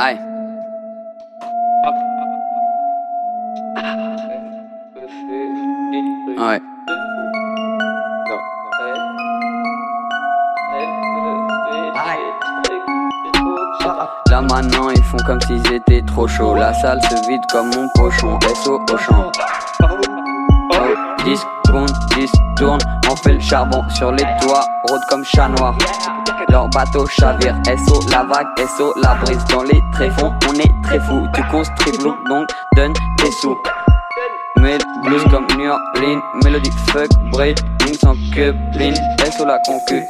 Ouais. Là maintenant ils font comme s'ils étaient trop chauds. La salle se vide comme mon pochon SO au champ. 10 secondes, 10 tourne On fait le charbon sur les toits Rôde comme chat noir. Leur bateau chavire SO la vague, SO la brise Dans les tréfonds. On est très fou Tu construis blue donc donne tes sous. Le blues comme New Orleans Mélodie fuck, break, sans coupling SO la concu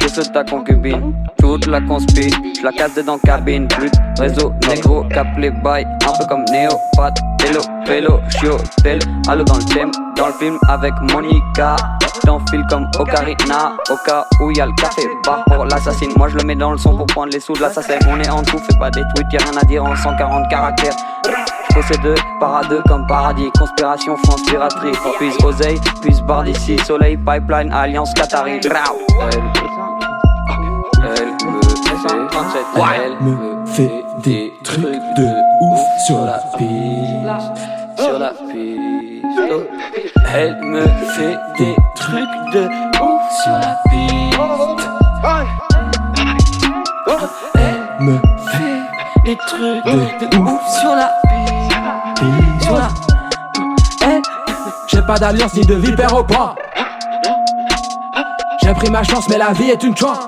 je saute ta concubine, toute la conspi, je la casse dedans cabine, plus réseau négro, cap les bails, un peu comme Néopat, Hello, Pélo, Chio, Tel, allo dans le thème, dans le film avec Monica, j'enfile comme Ocarina, au cas où y'a le café bar pour l'assassine, moi je le mets dans le son pour prendre les sous de l'assassin, on est en tout, fais pas des tweets, y'a rien à dire en 140 caractères. Possède paradeux comme paradis, conspiration conspiratrice, puis oseille, puis barre d'ici, soleil, pipeline, alliance Qatari. Elle me fait des trucs de ouf sur la piste. Sur la piste. Elle me fait des trucs de ouf sur la piste. Elle me fait des trucs de ouf sur la piste. Sur la J'ai pas d'alliance ni de vipère au point. J'ai pris ma chance, mais la vie est une chance.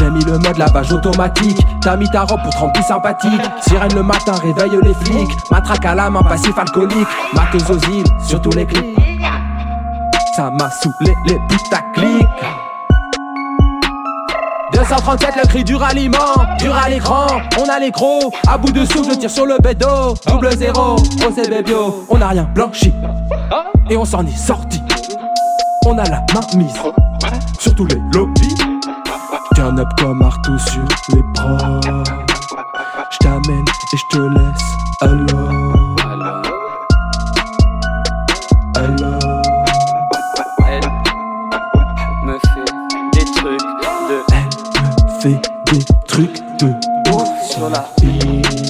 J'ai mis le mode lavage automatique. T'as mis ta robe pour tremper sympathique. Sirène le matin, réveille les flics. Matraque à la main, passif alcoolique. Mateuse aux îles, sur tous les clips. Ça m'a saoulé les putaclics. 237, le cri du ralliement, dur à l'écran, on a les crocs, à bout de souffle, je tire sur le bédo, double zéro, OCB bio, on a rien blanchi, et on s'en est sorti. On a la main mise sur tous les lobbies. Turn up comme Arthur sur les bras. J't'amène et j'te laisse alors. Alors. Elle me fait des trucs de Elle me fait des trucs de ouf sur la piste.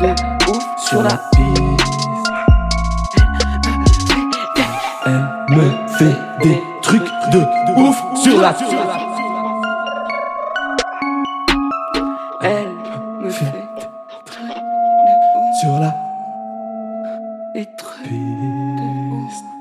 De ouf sur la piste. Elle me fait des trucs de ouf sur la piste. Elle me fait Sur la des trucs piste.